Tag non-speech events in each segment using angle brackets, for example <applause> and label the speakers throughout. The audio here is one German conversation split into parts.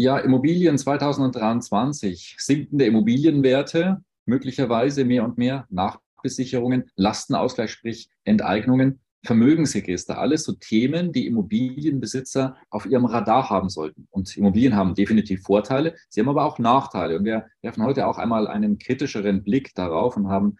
Speaker 1: Ja, Immobilien 2023, sinkende Immobilienwerte, möglicherweise mehr und mehr Nachbesicherungen, Lastenausgleich, sprich Enteignungen, Vermögensregister, alles so Themen, die Immobilienbesitzer auf ihrem Radar haben sollten. Und Immobilien haben definitiv Vorteile, sie haben aber auch Nachteile. Und wir werfen heute auch einmal einen kritischeren Blick darauf und haben,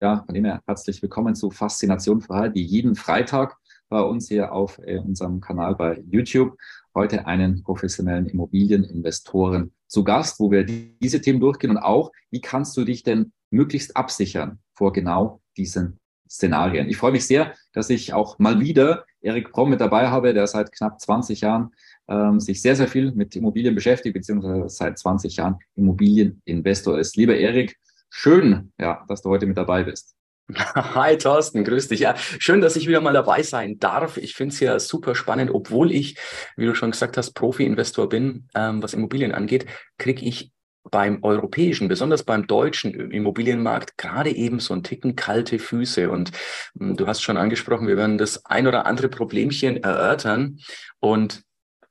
Speaker 1: ja, von dem her herzlich willkommen zu Faszination Freiheit, wie jeden Freitag bei uns hier auf äh, unserem Kanal bei YouTube heute einen professionellen Immobilieninvestoren zu Gast, wo wir diese Themen durchgehen und auch, wie kannst du dich denn möglichst absichern vor genau diesen Szenarien. Ich freue mich sehr, dass ich auch mal wieder Erik Brom mit dabei habe, der seit knapp 20 Jahren ähm, sich sehr, sehr viel mit Immobilien beschäftigt, beziehungsweise seit 20 Jahren Immobilieninvestor ist. Lieber Erik, schön, ja, dass du heute mit dabei bist. <laughs>
Speaker 2: Hi Thorsten, grüß dich. Ja, schön, dass ich wieder mal dabei sein darf. Ich finde es ja super spannend, obwohl ich, wie du schon gesagt hast, Profi-Investor bin, ähm, was Immobilien angeht, kriege ich beim europäischen, besonders beim deutschen Immobilienmarkt gerade eben so ein Ticken kalte Füße. Und ähm, du hast schon angesprochen, wir werden das ein oder andere Problemchen erörtern. Und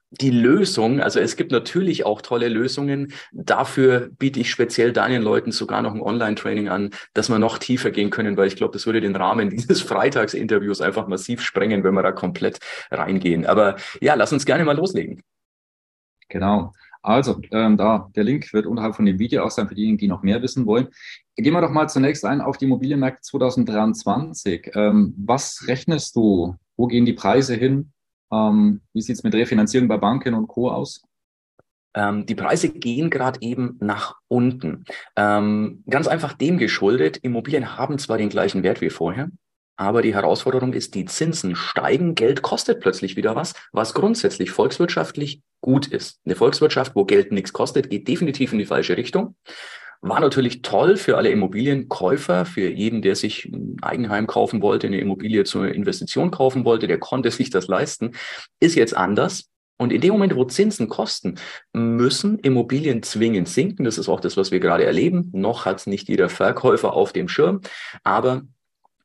Speaker 2: die Lösung, also es gibt natürlich auch tolle Lösungen. Dafür biete ich speziell deinen Leuten sogar noch ein Online-Training an, dass wir noch tiefer gehen können, weil ich glaube, das würde den Rahmen <laughs> dieses Freitagsinterviews einfach massiv sprengen, wenn wir da komplett reingehen. Aber ja, lass uns gerne mal loslegen.
Speaker 1: Genau. Also, ähm, da der Link wird unterhalb von dem Video auch sein für diejenigen, die noch mehr wissen wollen. Gehen wir doch mal zunächst ein auf die Immobilienmärkte 2023. Ähm, was rechnest du? Wo gehen die Preise hin? Ähm, wie sieht es mit Refinanzierung bei Banken und Co. aus?
Speaker 2: Ähm, die Preise gehen gerade eben nach unten. Ähm, ganz einfach dem geschuldet, Immobilien haben zwar den gleichen Wert wie vorher, aber die Herausforderung ist, die Zinsen steigen, Geld kostet plötzlich wieder was, was grundsätzlich volkswirtschaftlich gut ist. Eine Volkswirtschaft, wo Geld nichts kostet, geht definitiv in die falsche Richtung. War natürlich toll für alle Immobilienkäufer, für jeden, der sich ein Eigenheim kaufen wollte, eine Immobilie zur Investition kaufen wollte, der konnte <laughs> sich das leisten. Ist jetzt anders. Und in dem Moment, wo Zinsen kosten, müssen Immobilien zwingend sinken. Das ist auch das, was wir gerade erleben. Noch hat es nicht jeder Verkäufer auf dem Schirm, aber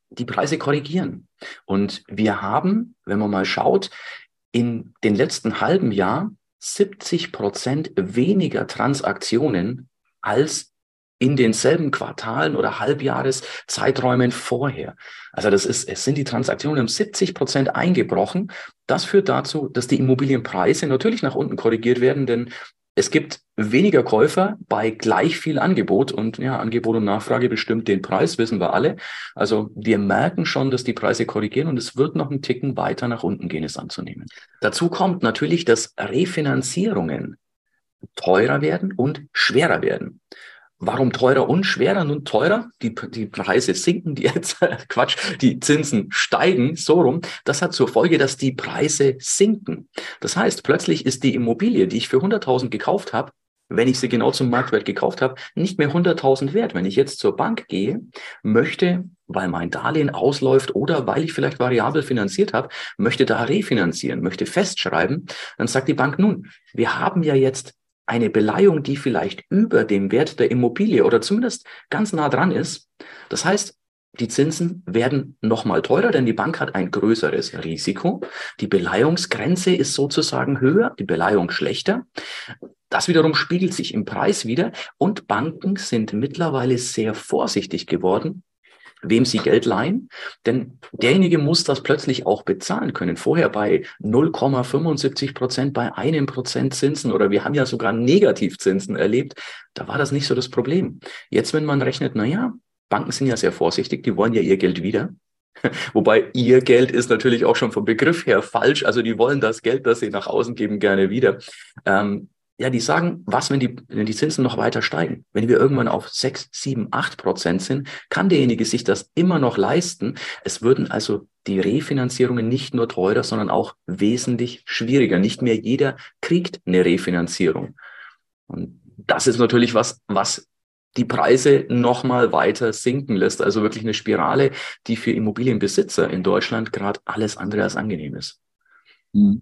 Speaker 2: die Preise korrigieren. Und wir haben, wenn man mal schaut, in den letzten halben Jahr 70 Prozent weniger Transaktionen als in denselben Quartalen oder Halbjahreszeiträumen vorher. Also das ist, es sind die Transaktionen um 70 Prozent eingebrochen. Das führt dazu, dass die Immobilienpreise natürlich nach unten korrigiert werden, denn es gibt weniger Käufer bei gleich viel Angebot und ja, Angebot und Nachfrage bestimmt den Preis, wissen wir alle. Also wir merken schon, dass die Preise korrigieren und es wird noch einen Ticken weiter nach unten gehen, es anzunehmen. Dazu kommt natürlich, dass Refinanzierungen teurer werden und schwerer werden. Warum teurer und schwerer? Nun teurer, die, die Preise sinken, die jetzt, <laughs> Quatsch, die Zinsen steigen, so rum. Das hat zur Folge, dass die Preise sinken. Das heißt, plötzlich ist die Immobilie, die ich für 100.000 gekauft habe, wenn ich sie genau zum Marktwert gekauft habe, nicht mehr 100.000 wert. Wenn ich jetzt zur Bank gehe, möchte, weil mein Darlehen ausläuft oder weil ich vielleicht variabel finanziert habe, möchte da refinanzieren, möchte festschreiben, dann sagt die Bank, nun, wir haben ja jetzt eine Beleihung, die vielleicht über dem Wert der Immobilie oder zumindest ganz nah dran ist. Das heißt, die Zinsen werden nochmal teurer, denn die Bank hat ein größeres Risiko. Die Beleihungsgrenze ist sozusagen höher, die Beleihung schlechter. Das wiederum spiegelt sich im Preis wieder und Banken sind mittlerweile sehr vorsichtig geworden, wem sie Geld leihen, denn derjenige muss das plötzlich auch bezahlen können. Vorher bei 0,75 Prozent, bei einem Prozent Zinsen oder wir haben ja sogar Negativzinsen erlebt, da war das nicht so das Problem. Jetzt, wenn man rechnet, na ja, Banken sind ja sehr vorsichtig, die wollen ja ihr Geld wieder. <laughs> Wobei ihr Geld ist natürlich auch schon vom Begriff her falsch. Also die wollen das Geld, das sie nach außen geben, gerne wieder. Ähm, ja, die sagen, was, wenn die, wenn die Zinsen noch weiter steigen? Wenn wir irgendwann auf sechs, sieben, acht Prozent sind, kann derjenige sich das immer noch leisten. Es würden also die Refinanzierungen nicht nur teurer, sondern auch wesentlich schwieriger. Nicht mehr jeder kriegt eine Refinanzierung. Und das ist natürlich was, was die Preise nochmal weiter sinken lässt. Also wirklich eine Spirale, die für Immobilienbesitzer in Deutschland gerade alles andere als angenehm ist.
Speaker 1: Hm.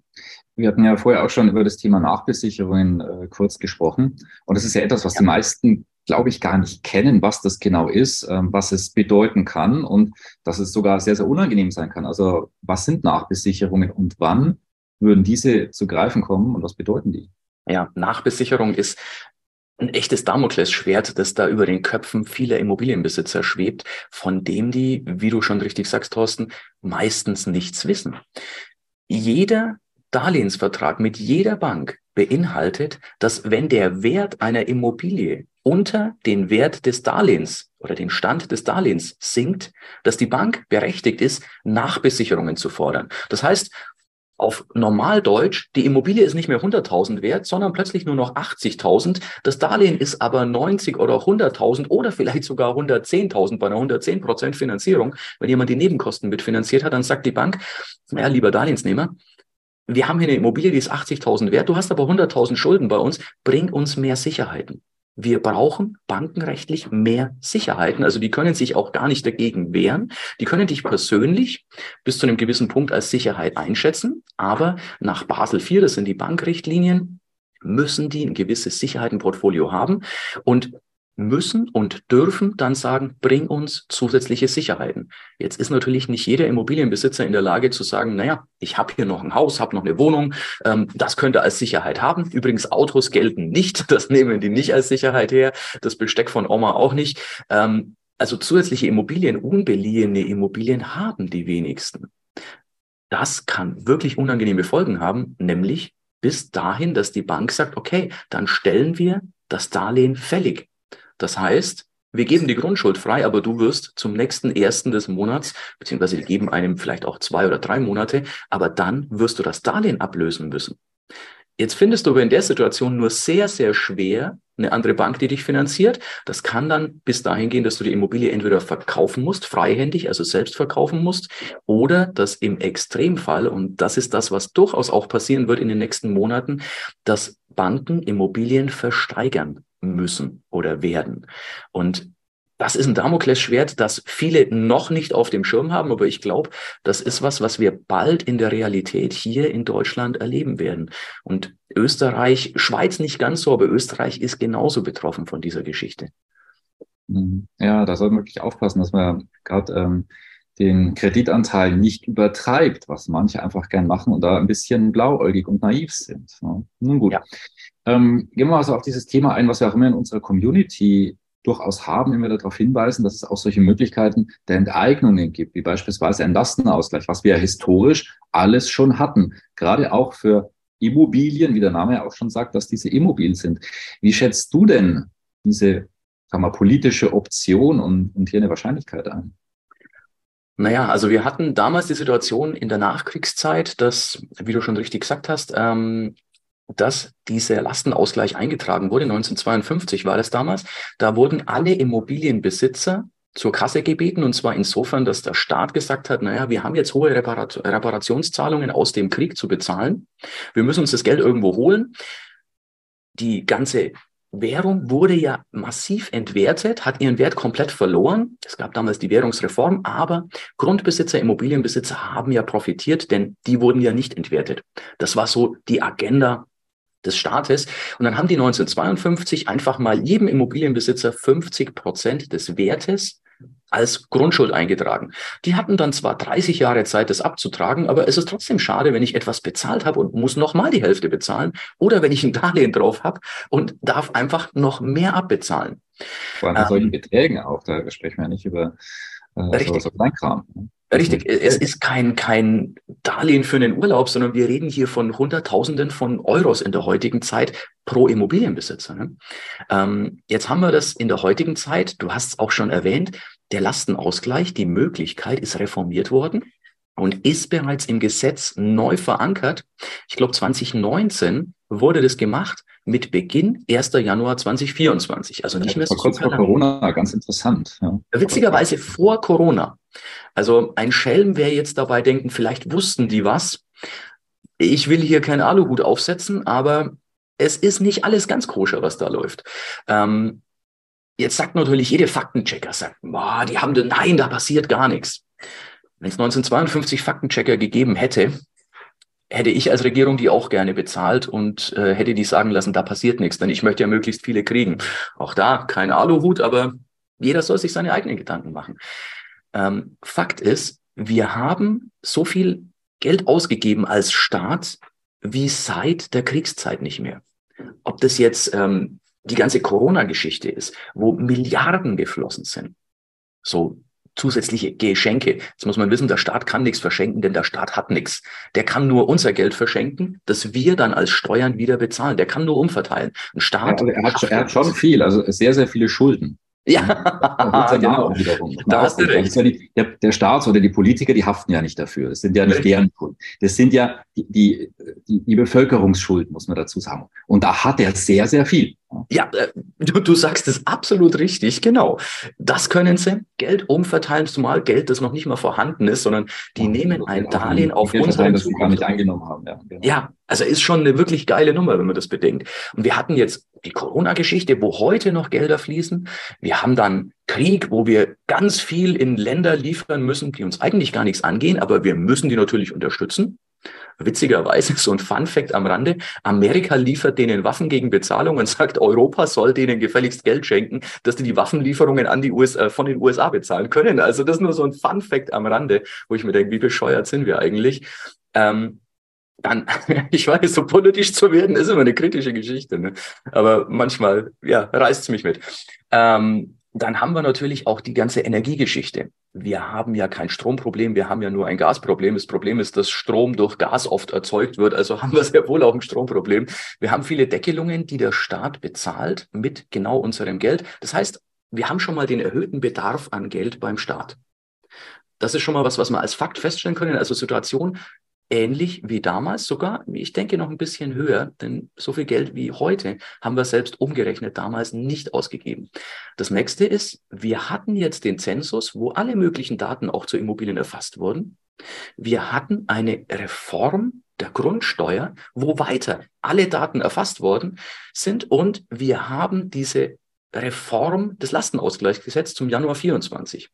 Speaker 1: Wir hatten ja vorher auch schon über das Thema Nachbesicherungen äh, kurz gesprochen. Und das ist ja etwas, was ja. die meisten, glaube ich, gar nicht kennen, was das genau ist, ähm, was es bedeuten kann und dass es sogar sehr, sehr unangenehm sein kann. Also was sind Nachbesicherungen und wann würden diese zu greifen kommen und was bedeuten die?
Speaker 2: Ja, Nachbesicherung ist ein echtes Damoklesschwert, das da über den Köpfen vieler Immobilienbesitzer schwebt, von dem die, wie du schon richtig sagst, Thorsten, meistens nichts wissen. Jeder Darlehensvertrag mit jeder Bank beinhaltet, dass wenn der Wert einer Immobilie unter den Wert des Darlehens oder den Stand des Darlehens sinkt, dass die Bank berechtigt ist, Nachbesicherungen zu fordern. Das heißt, auf Normaldeutsch, die Immobilie ist nicht mehr 100.000 wert, sondern plötzlich nur noch 80.000. Das Darlehen ist aber 90 oder 100.000 oder vielleicht sogar 110.000 bei einer 110 Prozent Finanzierung. Wenn jemand die Nebenkosten mitfinanziert hat, dann sagt die Bank, ja, lieber Darlehensnehmer, wir haben hier eine Immobilie, die ist 80.000 wert, du hast aber 100.000 Schulden bei uns, bring uns mehr Sicherheiten. Wir brauchen bankenrechtlich mehr Sicherheiten. Also die können sich auch gar nicht dagegen wehren. Die können dich persönlich bis zu einem gewissen Punkt als Sicherheit einschätzen. Aber nach Basel IV, das sind die Bankrichtlinien, müssen die ein gewisses Sicherheitenportfolio haben. Und müssen und dürfen dann sagen, bring uns zusätzliche Sicherheiten. Jetzt ist natürlich nicht jeder Immobilienbesitzer in der Lage zu sagen, naja, ich habe hier noch ein Haus, habe noch eine Wohnung, ähm, das könnte als Sicherheit haben. Übrigens, Autos gelten nicht, <laughs> das nehmen die nicht als Sicherheit her, das Besteck von Oma auch nicht. Ähm, also zusätzliche Immobilien, unbeliehene Immobilien haben die wenigsten. Das kann wirklich unangenehme Folgen haben, nämlich bis dahin, dass die Bank sagt, okay, dann stellen wir das Darlehen fällig. Das heißt, wir geben die Grundschuld frei, aber du wirst zum nächsten ersten des Monats, beziehungsweise wir geben einem vielleicht auch zwei oder drei Monate, aber dann wirst du das Darlehen ablösen müssen. Jetzt findest du aber in der Situation nur sehr, sehr schwer eine andere Bank, die dich finanziert. Das kann dann bis dahin gehen, dass du die Immobilie entweder verkaufen musst, freihändig, also selbst verkaufen musst, oder dass im Extremfall, und das ist das, was durchaus auch passieren wird in den nächsten Monaten, dass Banken Immobilien versteigern müssen oder werden. Und das ist ein Damoklesschwert, das viele noch nicht auf dem Schirm haben, aber ich glaube, das ist was, was wir bald in der Realität hier in Deutschland erleben werden. Und Österreich, Schweiz nicht ganz so, aber Österreich ist genauso betroffen von dieser Geschichte.
Speaker 1: Mhm. Ja, da soll man wirklich aufpassen, dass man gerade ähm, den Kreditanteil nicht übertreibt, was manche einfach gern machen und da ein bisschen blauäugig und naiv sind. Nun gut. Ja. Ähm, gehen wir also auf dieses Thema ein, was wir auch immer in unserer Community durchaus haben, immer darauf hinweisen, dass es auch solche Möglichkeiten der Enteignungen gibt, wie beispielsweise ein Lastenausgleich, was wir ja historisch alles schon hatten, gerade auch für Immobilien, wie der Name ja auch schon sagt, dass diese immobil sind. Wie schätzt du denn diese sagen wir, politische Option und, und hier eine Wahrscheinlichkeit ein?
Speaker 2: Naja, also wir hatten damals die Situation in der Nachkriegszeit, dass, wie du schon richtig gesagt hast, ähm, dass dieser Lastenausgleich eingetragen wurde. 1952 war das damals. Da wurden alle Immobilienbesitzer zur Kasse gebeten und zwar insofern, dass der Staat gesagt hat, naja, wir haben jetzt hohe Reparat Reparationszahlungen aus dem Krieg zu bezahlen. Wir müssen uns das Geld irgendwo holen. Die ganze Währung wurde ja massiv entwertet, hat ihren Wert komplett verloren. Es gab damals die Währungsreform, aber Grundbesitzer, Immobilienbesitzer haben ja profitiert, denn die wurden ja nicht entwertet. Das war so die Agenda des Staates. Und dann haben die 1952 einfach mal jedem Immobilienbesitzer 50 Prozent des Wertes als Grundschuld eingetragen. Die hatten dann zwar 30 Jahre Zeit, das abzutragen, aber es ist trotzdem schade, wenn ich etwas bezahlt habe und muss noch mal die Hälfte bezahlen oder wenn ich ein <laughs> Darlehen drauf habe und darf einfach noch mehr abbezahlen.
Speaker 1: Vor allem ähm, solchen Beträgen auch, da sprechen wir ja nicht über
Speaker 2: äh, richtig. sowas Kleinkram. Ne? Richtig, es ist kein, kein Darlehen für einen Urlaub, sondern wir reden hier von Hunderttausenden von Euros in der heutigen Zeit pro Immobilienbesitzer. Ne? Ähm, jetzt haben wir das in der heutigen Zeit, du hast es auch schon erwähnt, der Lastenausgleich, die Möglichkeit ist reformiert worden und ist bereits im Gesetz neu verankert. Ich glaube, 2019 wurde das gemacht mit Beginn 1. Januar 2024. Also nicht mehr
Speaker 1: so kurz vor Corona, ganz interessant.
Speaker 2: Ja. Witzigerweise vor Corona. Also ein Schelm wäre jetzt dabei denken, vielleicht wussten die was. Ich will hier keinen Aluhut aufsetzen, aber es ist nicht alles ganz koscher, was da läuft. Ähm, jetzt sagt natürlich jede Faktenchecker, sagt, boah, die haben, nein, da passiert gar nichts. Wenn es 1952 Faktenchecker gegeben hätte, hätte ich als Regierung die auch gerne bezahlt und äh, hätte die sagen lassen, da passiert nichts, denn ich möchte ja möglichst viele kriegen. Auch da kein Aluhut, aber jeder soll sich seine eigenen Gedanken machen. Ähm, Fakt ist, wir haben so viel Geld ausgegeben als Staat wie seit der Kriegszeit nicht mehr. Ob das jetzt ähm, die ganze Corona-Geschichte ist, wo Milliarden geflossen sind. So zusätzliche Geschenke. Jetzt muss man wissen, der Staat kann nichts verschenken, denn der Staat hat nichts. Der kann nur unser Geld verschenken, das wir dann als Steuern wieder bezahlen. Der kann nur umverteilen.
Speaker 1: Ein Staat. Ja, er, hat, er hat schon viel, also sehr, sehr viele Schulden.
Speaker 2: Ja, genau. <laughs>
Speaker 1: Da hast du recht. Ja die, der, der Staat oder die Politiker, die haften ja nicht dafür. Das sind ja nicht deren Schulden. Das sind ja die, die, die, die Bevölkerungsschulden, muss man dazu sagen. Und da hat er sehr, sehr viel.
Speaker 2: Ja, äh, du, du sagst es absolut richtig, genau. Das können sie Geld umverteilen, zumal Geld, das noch nicht mal vorhanden ist, sondern die nehmen ein Darlehen auf unseren
Speaker 1: das gar nicht eingenommen haben.
Speaker 2: Ja, genau. ja, also ist schon eine wirklich geile Nummer, wenn man das bedenkt. Und wir hatten jetzt die Corona-Geschichte, wo heute noch Gelder fließen. Wir haben dann Krieg, wo wir ganz viel in Länder liefern müssen, die uns eigentlich gar nichts angehen, aber wir müssen die natürlich unterstützen. Witzigerweise, so ein Fun Fact am Rande, Amerika liefert denen Waffen gegen Bezahlung und sagt, Europa soll denen gefälligst Geld schenken, dass die die Waffenlieferungen an die USA, äh, von den USA bezahlen können. Also das ist nur so ein Fun Fact am Rande, wo ich mir denke, wie bescheuert sind wir eigentlich? Ähm, dann, <laughs> ich weiß, so politisch zu werden, ist immer eine kritische Geschichte. Ne? Aber manchmal, ja, reißt es mich mit. Ähm, dann haben wir natürlich auch die ganze Energiegeschichte. Wir haben ja kein Stromproblem, wir haben ja nur ein Gasproblem. Das Problem ist, dass Strom durch Gas oft erzeugt wird, also <laughs> haben wir sehr wohl auch ein Stromproblem. Wir haben viele Deckelungen, die der Staat bezahlt mit genau unserem Geld. Das heißt, wir haben schon mal den erhöhten Bedarf an Geld beim Staat. Das ist schon mal was, was wir als Fakt feststellen können. Also Situation, ähnlich wie damals sogar, ich denke noch ein bisschen höher, denn so viel Geld wie heute haben wir selbst umgerechnet damals nicht ausgegeben. Das nächste ist, wir hatten jetzt den Zensus, wo alle möglichen Daten auch zu Immobilien erfasst wurden. Wir hatten eine Reform der Grundsteuer, wo weiter alle Daten erfasst worden sind und wir haben diese Reform des Lastenausgleichsgesetzes zum Januar 24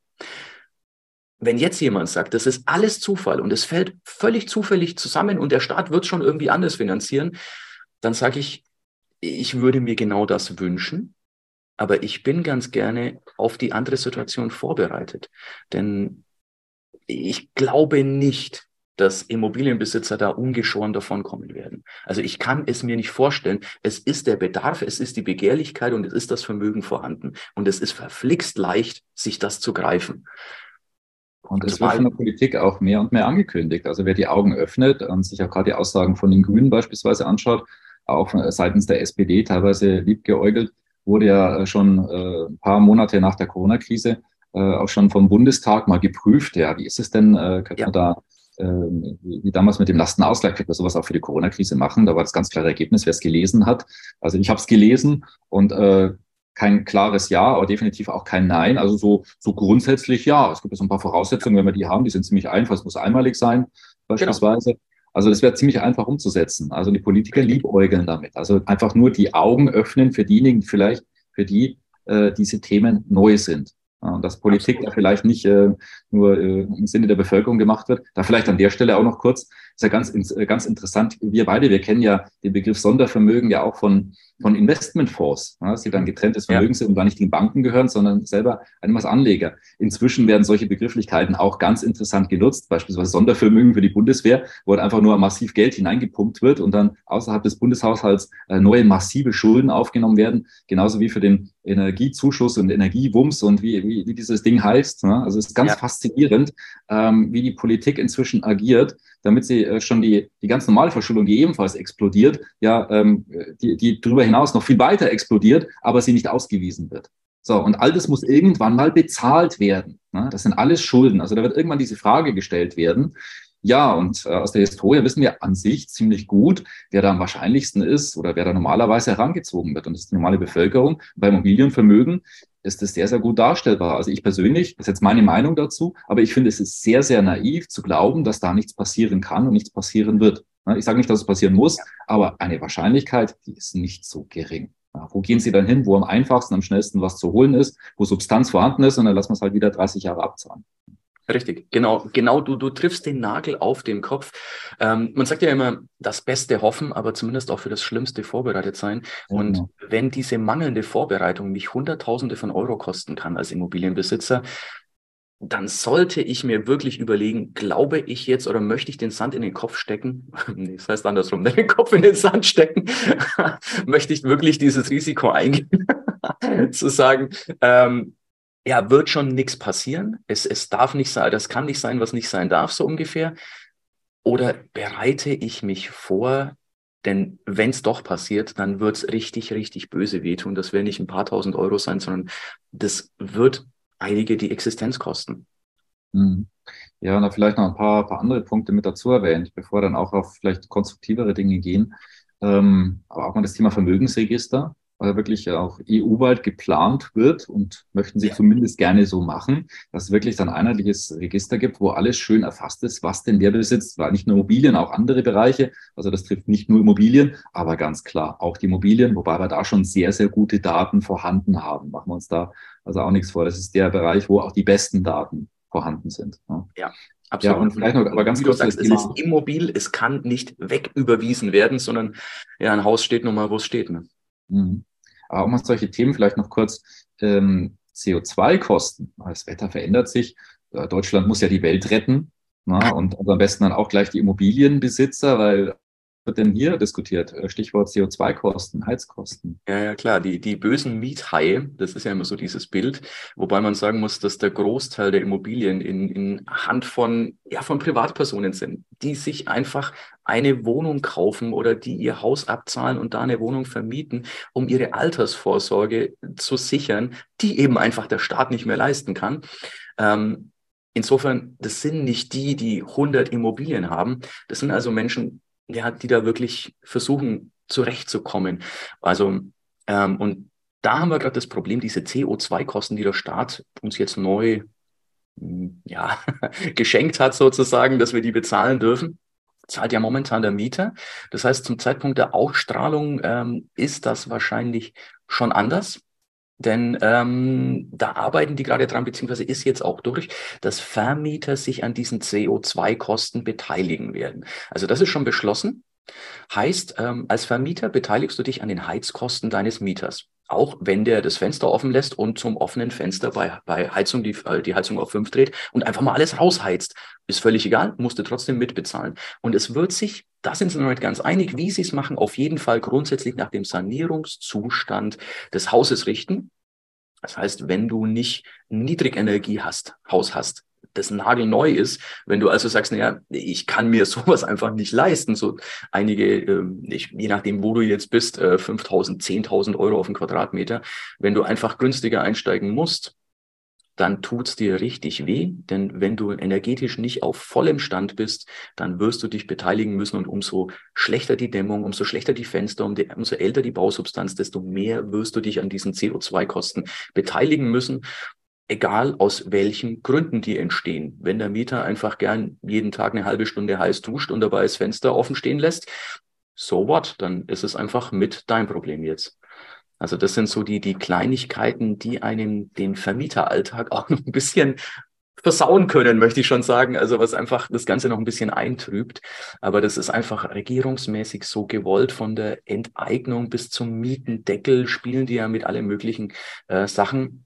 Speaker 2: wenn jetzt jemand sagt, das ist alles Zufall und es fällt völlig zufällig zusammen und der Staat wird schon irgendwie anders finanzieren, dann sage ich, ich würde mir genau das wünschen, aber ich bin ganz gerne auf die andere Situation vorbereitet. Denn ich glaube nicht, dass Immobilienbesitzer da ungeschoren davon kommen werden. Also ich kann es mir nicht vorstellen. Es ist der Bedarf, es ist die Begehrlichkeit und es ist das Vermögen vorhanden. Und es ist verflixt leicht, sich das zu greifen.
Speaker 1: Und es wird von der Politik auch mehr und mehr angekündigt. Also wer die Augen öffnet und sich auch gerade die Aussagen von den Grünen beispielsweise anschaut, auch seitens der SPD teilweise liebgeäugelt, wurde ja schon äh, ein paar Monate nach der Corona-Krise äh, auch schon vom Bundestag mal geprüft. Ja, wie ist es denn? Äh, könnte ja. man da wie damals mit dem Lastenausgleich, könnte man sowas auch für die Corona-Krise machen. Da war das ganz klare Ergebnis, wer es gelesen hat. Also ich habe es gelesen und äh, kein klares Ja, aber definitiv auch kein Nein. Also so, so grundsätzlich ja. Es gibt so ein paar Voraussetzungen, wenn wir die haben, die sind ziemlich einfach. Es muss einmalig sein, beispielsweise. Genau. Also das wäre ziemlich einfach umzusetzen. Also die Politiker liebäugeln damit. Also einfach nur die Augen öffnen für diejenigen, vielleicht für die äh, diese Themen neu sind. Und dass Politik Absolut. da vielleicht nicht äh, nur äh, im Sinne der Bevölkerung gemacht wird. Da vielleicht an der Stelle auch noch kurz, ist ja ganz, äh, ganz interessant. Wir beide, wir kennen ja den Begriff Sondervermögen ja auch von, von Investmentfonds, ja, die dann getrenntes Vermögen sind und gar nicht den Banken gehören, sondern selber einem als Anleger. Inzwischen werden solche Begrifflichkeiten auch ganz interessant genutzt, beispielsweise Sondervermögen für die Bundeswehr, wo halt einfach nur massiv Geld hineingepumpt wird und dann außerhalb des Bundeshaushalts äh, neue massive Schulden aufgenommen werden, genauso wie für den Energiezuschuss und Energiewumms und wie, wie, wie dieses Ding heißt. Ne? Also es ist ganz ja. faszinierend, ähm, wie die Politik inzwischen agiert, damit sie äh, schon die, die ganz normale Verschuldung, die ebenfalls explodiert, ja, ähm, die, die darüber hinaus noch viel weiter explodiert, aber sie nicht ausgewiesen wird. So, und all das muss irgendwann mal bezahlt werden. Ne? Das sind alles Schulden. Also da wird irgendwann diese Frage gestellt werden. Ja, und äh, aus der Historie wissen wir an sich ziemlich gut, wer da am wahrscheinlichsten ist oder wer da normalerweise herangezogen wird. Und das ist die normale Bevölkerung. Bei Immobilienvermögen ist das sehr, sehr gut darstellbar. Also ich persönlich, das ist jetzt meine Meinung dazu, aber ich finde, es ist sehr, sehr naiv zu glauben, dass da nichts passieren kann und nichts passieren wird. Ich sage nicht, dass es passieren muss, aber eine Wahrscheinlichkeit, die ist nicht so gering. Wo gehen Sie dann hin, wo am einfachsten, am schnellsten was zu holen ist, wo Substanz vorhanden ist und dann lassen wir es halt wieder 30 Jahre abzahlen.
Speaker 2: Richtig, genau, genau, du, du triffst den Nagel auf den Kopf. Ähm, man sagt ja immer, das Beste hoffen, aber zumindest auch für das Schlimmste vorbereitet sein. Und genau. wenn diese mangelnde Vorbereitung mich Hunderttausende von Euro kosten kann als Immobilienbesitzer, dann sollte ich mir wirklich überlegen, glaube ich jetzt oder möchte ich den Sand in den Kopf stecken? <laughs> nee, das heißt andersrum, den Kopf in den Sand stecken. <laughs> möchte ich wirklich dieses Risiko eingehen? <laughs> zu sagen, ähm, ja, wird schon nichts passieren. Es, es darf nicht sein, das kann nicht sein, was nicht sein darf, so ungefähr. Oder bereite ich mich vor, denn wenn es doch passiert, dann wird es richtig, richtig böse wehtun. Das werden nicht ein paar tausend Euro sein, sondern das wird einige die Existenz kosten.
Speaker 1: Mhm. Ja, und da vielleicht noch ein paar, paar andere Punkte mit dazu erwähnt, bevor dann auch auf vielleicht konstruktivere Dinge gehen. Ähm, aber auch mal das Thema Vermögensregister weil wirklich auch EU-weit geplant wird und möchten sie ja. zumindest gerne so machen, dass es wirklich dann ein einheitliches Register gibt, wo alles schön erfasst ist, was denn wer besitzt, weil nicht nur Immobilien, auch andere Bereiche. Also das trifft nicht nur Immobilien, aber ganz klar auch die Immobilien, wobei wir da schon sehr, sehr gute Daten vorhanden haben. Machen wir uns da also auch nichts vor. Das ist der Bereich, wo auch die besten Daten vorhanden sind.
Speaker 2: Ja. ja. Absolut. Ja, und vielleicht noch, aber ganz kurz, sagst, es ist immobil, es kann nicht wegüberwiesen werden, sondern ja, ein Haus steht nun mal, wo es steht. Ne?
Speaker 1: Mhm. Aber auch mal solche Themen vielleicht noch kurz. Ähm, CO2-Kosten. Das Wetter verändert sich. Deutschland muss ja die Welt retten. Na, und also am besten dann auch gleich die Immobilienbesitzer, weil wird denn hier diskutiert? Äh, Stichwort CO2-Kosten, Heizkosten.
Speaker 2: Ja, ja, klar. Die, die bösen Miethaie, das ist ja immer so dieses Bild, wobei man sagen muss, dass der Großteil der Immobilien in, in Hand von, ja, von Privatpersonen sind, die sich einfach eine Wohnung kaufen oder die ihr Haus abzahlen und da eine Wohnung vermieten, um ihre Altersvorsorge zu sichern, die eben einfach der Staat nicht mehr leisten kann. Ähm, Insofern, das sind nicht die, die 100 Immobilien haben. Das sind also Menschen, ja, die da wirklich versuchen zurechtzukommen. Also, ähm, und da haben wir gerade das Problem, diese CO2-Kosten, die der Staat uns jetzt neu hm, ja, <laughs> geschenkt hat, sozusagen, dass wir die bezahlen dürfen zahlt ja momentan der Mieter. Das heißt, zum Zeitpunkt der Ausstrahlung ähm, ist das wahrscheinlich schon anders. Denn ähm, da arbeiten die gerade dran, beziehungsweise ist jetzt auch durch, dass Vermieter sich an diesen CO2-Kosten beteiligen werden. Also das ist schon beschlossen. Heißt, ähm, als Vermieter beteiligst du dich an den Heizkosten deines Mieters. Auch wenn der das Fenster offen lässt und zum offenen Fenster bei, bei Heizung die, äh, die Heizung auf fünf dreht und einfach mal alles rausheizt. Ist völlig egal, musst du trotzdem mitbezahlen. Und es wird sich, da sind sie noch nicht ganz einig, wie sie es machen, auf jeden Fall grundsätzlich nach dem Sanierungszustand des Hauses richten. Das heißt, wenn du nicht Niedrigenergie hast, Haus hast, das nagelneu ist. Wenn du also sagst, naja, ich kann mir <laughs> sowas einfach nicht leisten, so einige, äh, ich, je nachdem, wo du jetzt bist, äh, 5.000, 10.000 Euro auf den Quadratmeter, wenn du einfach günstiger einsteigen musst, dann tut's dir richtig weh, denn wenn du energetisch nicht auf vollem Stand bist, dann wirst du dich beteiligen müssen. Und umso schlechter die Dämmung, umso schlechter die Fenster, umso älter die Bausubstanz, desto mehr wirst du dich an diesen CO2-Kosten beteiligen müssen egal aus welchen Gründen die entstehen. Wenn der Mieter einfach gern jeden Tag eine halbe Stunde heiß duscht und dabei das Fenster offen stehen lässt, so what? Dann ist es einfach mit dein Problem jetzt. Also das sind so die, die Kleinigkeiten, die einem den Vermieteralltag <laughs> auch noch ein bisschen versauen können, möchte ich schon sagen. Also was einfach das Ganze noch ein bisschen eintrübt. Aber das ist einfach regierungsmäßig so gewollt. Von der Enteignung bis zum Mietendeckel spielen die ja mit allen möglichen äh, Sachen.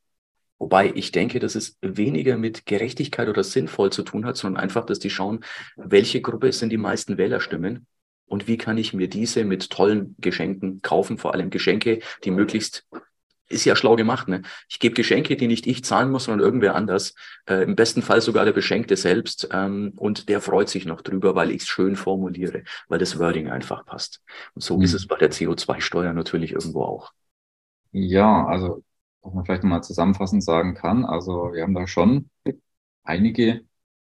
Speaker 2: Wobei ich denke, dass es weniger mit Gerechtigkeit oder sinnvoll zu tun hat, sondern einfach, dass die schauen, welche Gruppe sind die meisten Wählerstimmen und wie kann ich mir diese mit tollen Geschenken kaufen, vor allem Geschenke, die möglichst ist ja schlau gemacht. Ne? Ich gebe Geschenke, die nicht ich zahlen muss, sondern irgendwer anders. Äh, Im besten Fall sogar der Beschenkte selbst. Ähm, und der freut sich noch drüber, weil ich es schön formuliere, weil das Wording einfach passt. Und so mhm. ist es bei der CO2-Steuer natürlich irgendwo auch.
Speaker 1: Ja, also was man vielleicht nochmal zusammenfassend sagen kann. Also wir haben da schon einige,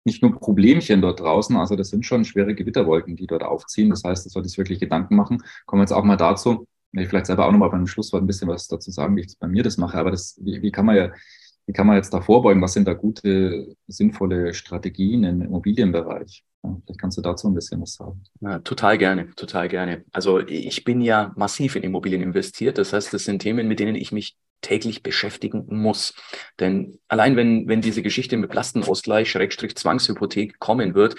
Speaker 1: nicht nur Problemchen dort draußen, also das sind schon schwere Gewitterwolken, die dort aufziehen. Das heißt, es sollte sich wirklich Gedanken machen. Kommen wir jetzt auch mal dazu, ich vielleicht selber auch nochmal beim Schlusswort ein bisschen was dazu sagen, wie ich bei mir das mache. Aber das, wie, wie kann man ja wie kann man jetzt da vorbeugen? Was sind da gute, sinnvolle Strategien im Immobilienbereich? Ja, vielleicht kannst du dazu ein bisschen was sagen.
Speaker 2: Ja, total gerne, total gerne. Also ich bin ja massiv in Immobilien investiert. Das heißt, das sind Themen, mit denen ich mich täglich beschäftigen muss. Denn allein wenn, wenn diese Geschichte mit Lastenausgleich, Schrägstrich Zwangshypothek kommen wird,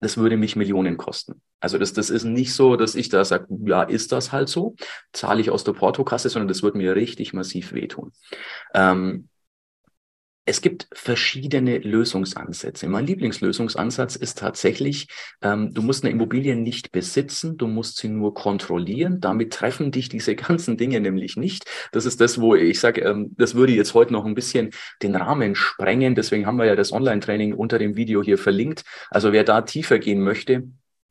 Speaker 2: das würde mich Millionen kosten. Also das, das ist nicht so, dass ich da sage, ja, ist das halt so, zahle ich aus der Portokasse, sondern das wird mir richtig massiv wehtun. Ähm, es gibt verschiedene Lösungsansätze. Mein Lieblingslösungsansatz ist tatsächlich, ähm, du musst eine Immobilie nicht besitzen, du musst sie nur kontrollieren. Damit treffen dich diese <laughs> ganzen Dinge nämlich nicht. Das ist das, wo ich sage, ähm, das würde jetzt heute noch ein bisschen den Rahmen sprengen. Deswegen haben wir ja das Online-Training unter dem Video hier verlinkt. Also wer da tiefer gehen möchte,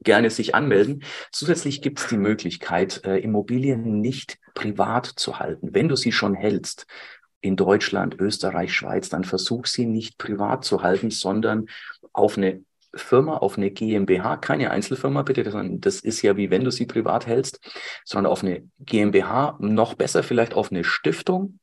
Speaker 2: gerne sich anmelden. Zusätzlich gibt es die Möglichkeit, äh, Immobilien nicht privat zu halten. Wenn du sie schon hältst, in Deutschland, Österreich, Schweiz, dann versuch sie nicht privat zu halten, sondern auf eine Firma, auf eine GmbH, keine Einzelfirma bitte, das ist ja wie wenn du sie privat hältst, sondern auf eine GmbH, noch besser vielleicht auf eine Stiftung.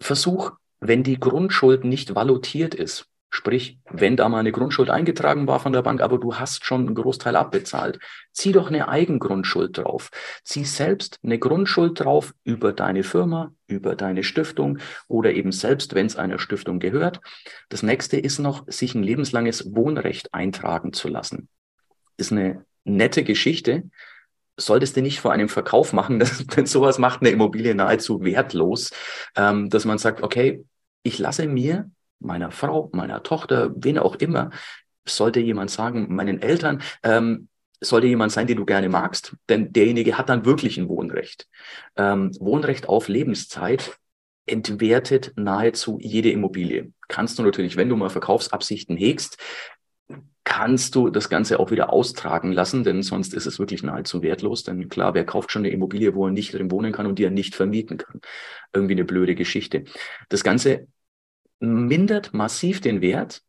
Speaker 2: Versuch, wenn die Grundschuld nicht valutiert ist, Sprich, wenn da mal eine Grundschuld eingetragen war von der Bank, aber du hast schon einen Großteil abbezahlt, zieh doch eine Eigengrundschuld drauf. Zieh selbst eine Grundschuld drauf über deine Firma, über deine Stiftung oder eben selbst, wenn es einer Stiftung gehört. Das nächste ist noch, sich ein lebenslanges Wohnrecht eintragen zu lassen. Ist eine nette Geschichte. Solltest du nicht vor einem Verkauf machen, <laughs> denn sowas macht eine Immobilie nahezu wertlos, ähm, dass man sagt, okay, ich lasse mir meiner Frau, meiner Tochter, wen auch immer, sollte jemand sagen, meinen Eltern, ähm, sollte jemand sein, den du gerne magst, denn derjenige hat dann wirklich ein Wohnrecht. Ähm, Wohnrecht auf Lebenszeit entwertet nahezu jede Immobilie. Kannst du natürlich, wenn du mal Verkaufsabsichten hegst, kannst du das Ganze auch wieder austragen lassen, denn sonst ist es wirklich nahezu wertlos. Denn klar, wer kauft schon eine Immobilie, wo er nicht drin wohnen kann und die er nicht vermieten kann? Irgendwie eine blöde Geschichte. Das Ganze mindert massiv den Wert,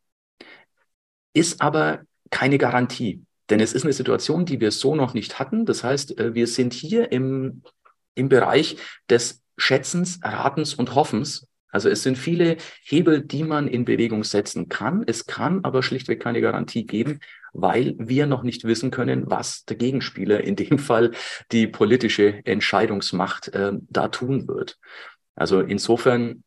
Speaker 2: ist aber keine Garantie. Denn es ist eine Situation, die wir so noch nicht hatten. Das heißt, äh, wir sind hier im, im Bereich des Schätzens, Ratens und Hoffens. Also es sind viele Hebel, die man in Bewegung setzen kann. Es kann aber schlichtweg keine Garantie geben, weil wir noch nicht wissen können, was der Gegenspieler, in dem Fall die politische Entscheidungsmacht, äh, da tun wird. Also insofern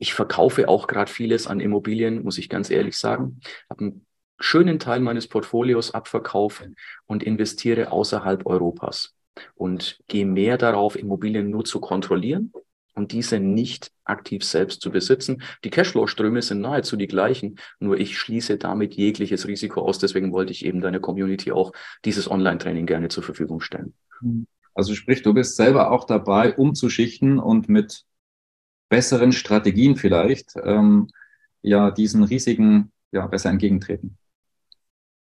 Speaker 2: ich verkaufe auch gerade vieles an Immobilien, muss ich ganz ehrlich sagen. Habe einen schönen Teil meines Portfolios abverkauft und investiere außerhalb Europas und gehe mehr darauf, Immobilien nur zu kontrollieren und diese nicht aktiv selbst zu besitzen. Die Cashflow-Ströme sind nahezu die gleichen, nur ich schließe damit jegliches Risiko aus. Deswegen wollte ich eben deiner Community auch dieses Online-Training gerne zur Verfügung stellen.
Speaker 1: Also sprich, du bist selber auch dabei, umzuschichten und mit besseren Strategien vielleicht ähm, ja diesen Risiken ja besser entgegentreten.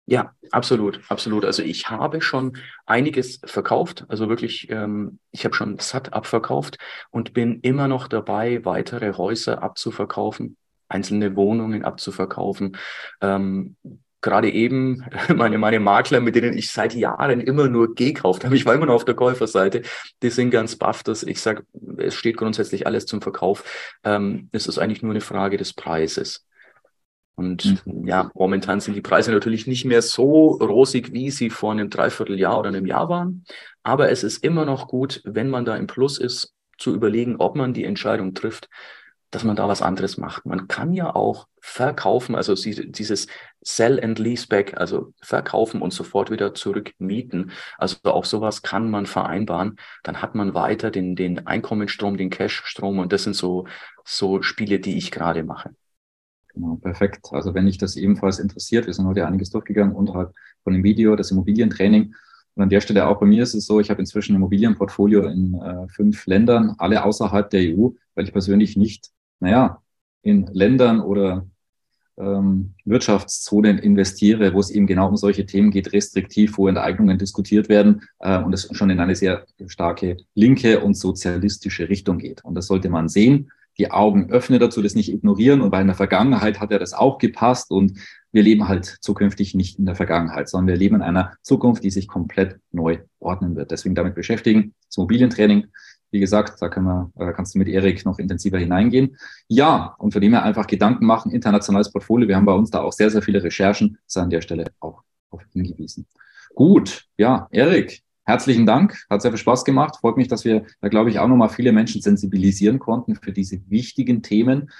Speaker 2: Ja, absolut, absolut. Also ich habe schon einiges verkauft, also wirklich, ähm, ich habe schon satt abverkauft und bin immer noch dabei, weitere Häuser abzuverkaufen, einzelne Wohnungen abzuverkaufen. Ähm, gerade eben <laughs> meine, meine Makler, mit denen ich seit Jahren immer nur gekauft habe, ich war immer noch auf der Käuferseite, die sind ganz baff, dass ich sage, es steht grundsätzlich alles zum Verkauf. Ähm, es ist eigentlich nur eine Frage des Preises. Und mhm. ja, momentan sind die Preise natürlich nicht mehr so rosig, wie sie vor einem Dreivierteljahr oder einem Jahr waren. Aber es ist immer noch gut, wenn man da im Plus ist, zu überlegen, ob man die Entscheidung trifft, dass man da was anderes macht. Man kann ja auch verkaufen, also dieses Sell and Leaseback, also verkaufen und sofort wieder zurückmieten. Also auch sowas kann man vereinbaren. Dann hat man weiter den, den Einkommensstrom, den Cashstrom und das sind so, so Spiele, die ich gerade mache.
Speaker 1: Genau, perfekt. Also wenn dich das ebenfalls interessiert, wir sind heute einiges durchgegangen unterhalb von dem Video, das Immobilientraining. Und an der Stelle auch bei mir ist es so, ich habe inzwischen Immobilienportfolio in äh, fünf Ländern, alle außerhalb der EU, weil ich persönlich nicht naja, in Ländern oder ähm, Wirtschaftszonen investiere, wo es eben genau um solche Themen geht, restriktiv, wo Enteignungen diskutiert werden äh, und es schon in eine sehr starke linke und sozialistische Richtung geht. Und das sollte man sehen, die Augen öffnen dazu, das nicht ignorieren. Und weil in der Vergangenheit hat ja das auch gepasst und wir leben halt zukünftig nicht in der Vergangenheit, sondern wir leben in einer Zukunft, die sich komplett neu ordnen wird. Deswegen damit beschäftigen. Das Immobilientraining Wie gesagt, da kann man, äh, kannst du mit Erik noch intensiver hineingehen. Ja, und von dem her einfach Gedanken machen, internationales Portfolio. Wir haben bei uns da auch sehr, sehr viele Recherchen, sei an der Stelle auch auf hingewiesen. Gut, ja, Erik, herzlichen Dank. Hat sehr viel Spaß gemacht. Freut mich, dass wir da, glaube ich, auch nochmal viele Menschen sensibilisieren konnten für diese wichtigen Themen.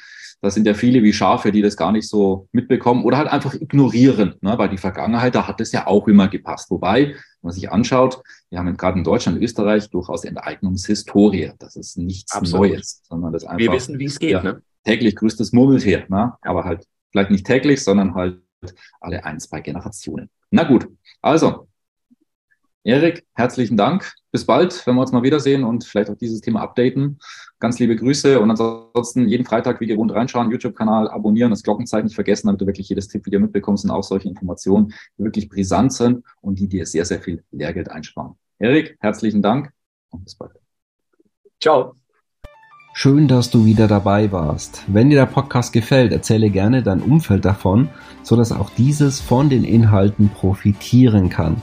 Speaker 1: Da sind ja viele wie Schafe, die das gar nicht so mitbekommen oder halt einfach ignorieren, ne? weil die Vergangenheit, da hat es ja auch immer gepasst. Wobei, wenn man sich anschaut, wir haben gerade in Deutschland und Österreich durchaus Enteignungshistorie. Das ist nichts Absolut. Neues, sondern das einfach.
Speaker 2: Wir wissen, wie es geht. Ja, ne?
Speaker 1: Täglich grüßt Murmeltier, ne? aber halt vielleicht nicht täglich, sondern halt alle ein, zwei Generationen. Na gut, also Erik, herzlichen Dank. Bis bald, wenn wir uns mal wiedersehen und vielleicht auch dieses Thema updaten. Ganz liebe Grüße und ansonsten jeden Freitag wie gewohnt reinschauen, YouTube-Kanal abonnieren, das Glockenzeichen nicht vergessen, damit du wirklich jedes Tipp-Video mitbekommst und auch solche Informationen, die wirklich brisant sind und die dir sehr, sehr viel Lehrgeld einsparen. Erik, herzlichen Dank und bis bald.
Speaker 2: Ciao.
Speaker 3: Schön, dass du wieder dabei warst. Wenn dir der Podcast gefällt, erzähle gerne dein Umfeld davon, so dass auch dieses von den Inhalten profitieren kann.